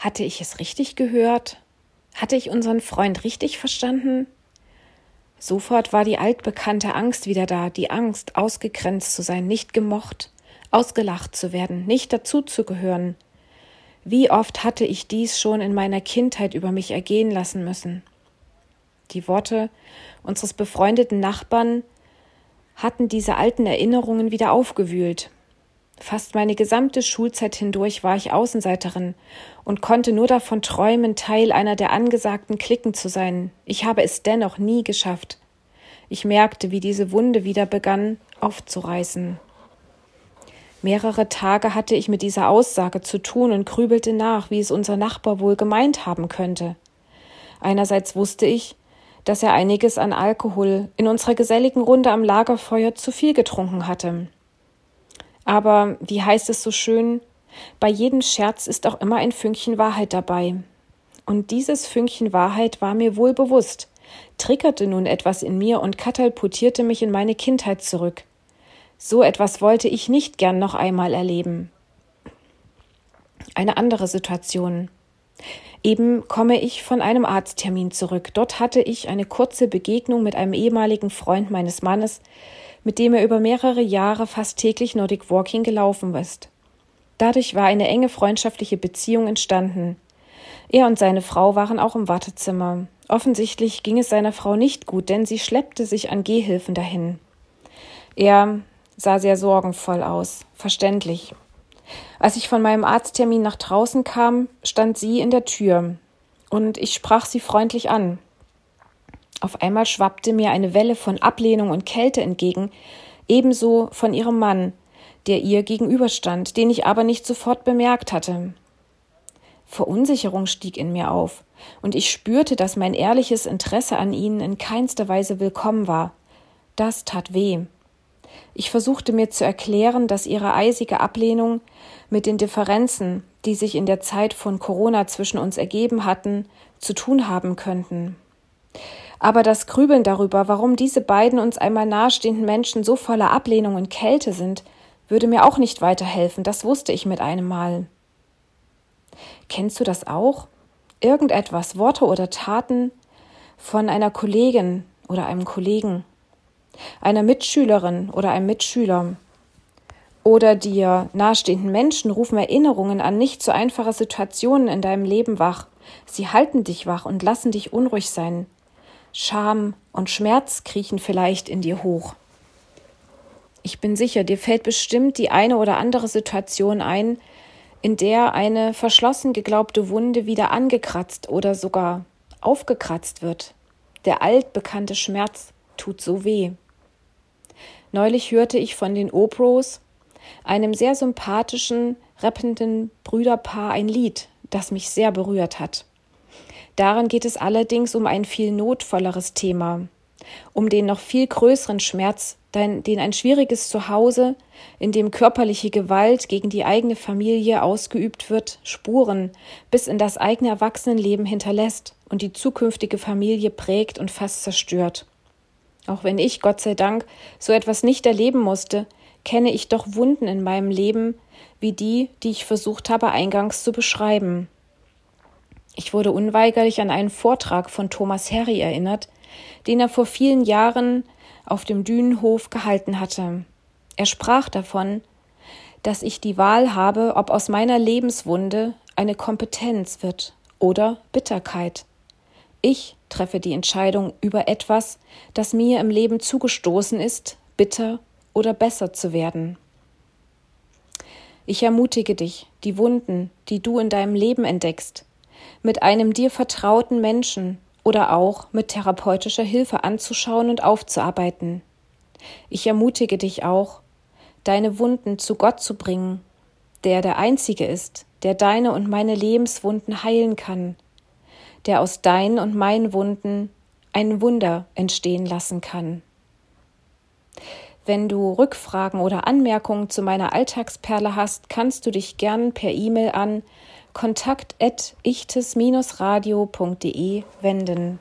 Hatte ich es richtig gehört? Hatte ich unseren Freund richtig verstanden? Sofort war die altbekannte Angst wieder da, die Angst, ausgegrenzt zu sein, nicht gemocht, ausgelacht zu werden, nicht dazuzugehören. Wie oft hatte ich dies schon in meiner Kindheit über mich ergehen lassen müssen. Die Worte unseres befreundeten Nachbarn hatten diese alten Erinnerungen wieder aufgewühlt. Fast meine gesamte Schulzeit hindurch war ich Außenseiterin und konnte nur davon träumen, Teil einer der angesagten Klicken zu sein. Ich habe es dennoch nie geschafft. Ich merkte, wie diese Wunde wieder begann aufzureißen. Mehrere Tage hatte ich mit dieser Aussage zu tun und grübelte nach, wie es unser Nachbar wohl gemeint haben könnte. Einerseits wusste ich, dass er einiges an Alkohol in unserer geselligen Runde am Lagerfeuer zu viel getrunken hatte. Aber, wie heißt es so schön, bei jedem Scherz ist auch immer ein Fünkchen Wahrheit dabei. Und dieses Fünkchen Wahrheit war mir wohl bewusst, triggerte nun etwas in mir und katapultierte mich in meine Kindheit zurück. So etwas wollte ich nicht gern noch einmal erleben. Eine andere Situation. Eben komme ich von einem Arzttermin zurück. Dort hatte ich eine kurze Begegnung mit einem ehemaligen Freund meines Mannes, mit dem er über mehrere Jahre fast täglich Nordic Walking gelaufen ist. Dadurch war eine enge freundschaftliche Beziehung entstanden. Er und seine Frau waren auch im Wartezimmer. Offensichtlich ging es seiner Frau nicht gut, denn sie schleppte sich an Gehhilfen dahin. Er sah sehr sorgenvoll aus, verständlich. Als ich von meinem Arzttermin nach draußen kam, stand sie in der Tür, und ich sprach sie freundlich an. Auf einmal schwappte mir eine Welle von Ablehnung und Kälte entgegen, ebenso von ihrem Mann, der ihr gegenüberstand, den ich aber nicht sofort bemerkt hatte. Verunsicherung stieg in mir auf, und ich spürte, dass mein ehrliches Interesse an ihnen in keinster Weise willkommen war. Das tat weh. Ich versuchte mir zu erklären, dass ihre eisige Ablehnung mit den Differenzen, die sich in der Zeit von Corona zwischen uns ergeben hatten, zu tun haben könnten. Aber das Grübeln darüber, warum diese beiden uns einmal nahestehenden Menschen so voller Ablehnung und Kälte sind, würde mir auch nicht weiterhelfen, das wusste ich mit einem Mal. Kennst du das auch? Irgendetwas, Worte oder Taten von einer Kollegin oder einem Kollegen, einer Mitschülerin oder einem Mitschüler oder dir nahestehenden Menschen rufen Erinnerungen an nicht so einfache Situationen in deinem Leben wach. Sie halten dich wach und lassen dich unruhig sein. Scham und Schmerz kriechen vielleicht in dir hoch. Ich bin sicher, dir fällt bestimmt die eine oder andere Situation ein, in der eine verschlossen geglaubte Wunde wieder angekratzt oder sogar aufgekratzt wird. Der altbekannte Schmerz tut so weh. Neulich hörte ich von den Opros, einem sehr sympathischen, rappenden Brüderpaar, ein Lied, das mich sehr berührt hat. Darin geht es allerdings um ein viel notvolleres Thema, um den noch viel größeren Schmerz, den ein schwieriges Zuhause, in dem körperliche Gewalt gegen die eigene Familie ausgeübt wird, Spuren bis in das eigene Erwachsenenleben hinterlässt und die zukünftige Familie prägt und fast zerstört. Auch wenn ich, Gott sei Dank, so etwas nicht erleben musste, kenne ich doch Wunden in meinem Leben, wie die, die ich versucht habe eingangs zu beschreiben. Ich wurde unweigerlich an einen Vortrag von Thomas Harry erinnert, den er vor vielen Jahren auf dem Dünenhof gehalten hatte. Er sprach davon, dass ich die Wahl habe, ob aus meiner Lebenswunde eine Kompetenz wird oder Bitterkeit. Ich treffe die Entscheidung über etwas, das mir im Leben zugestoßen ist, bitter oder besser zu werden. Ich ermutige dich, die Wunden, die du in deinem Leben entdeckst, mit einem dir vertrauten Menschen oder auch mit therapeutischer Hilfe anzuschauen und aufzuarbeiten. Ich ermutige dich auch, deine Wunden zu Gott zu bringen, der der Einzige ist, der deine und meine Lebenswunden heilen kann der aus deinen und meinen Wunden ein Wunder entstehen lassen kann. Wenn du Rückfragen oder Anmerkungen zu meiner Alltagsperle hast, kannst du dich gern per E-Mail an kontakt@ichtes-radio.de wenden.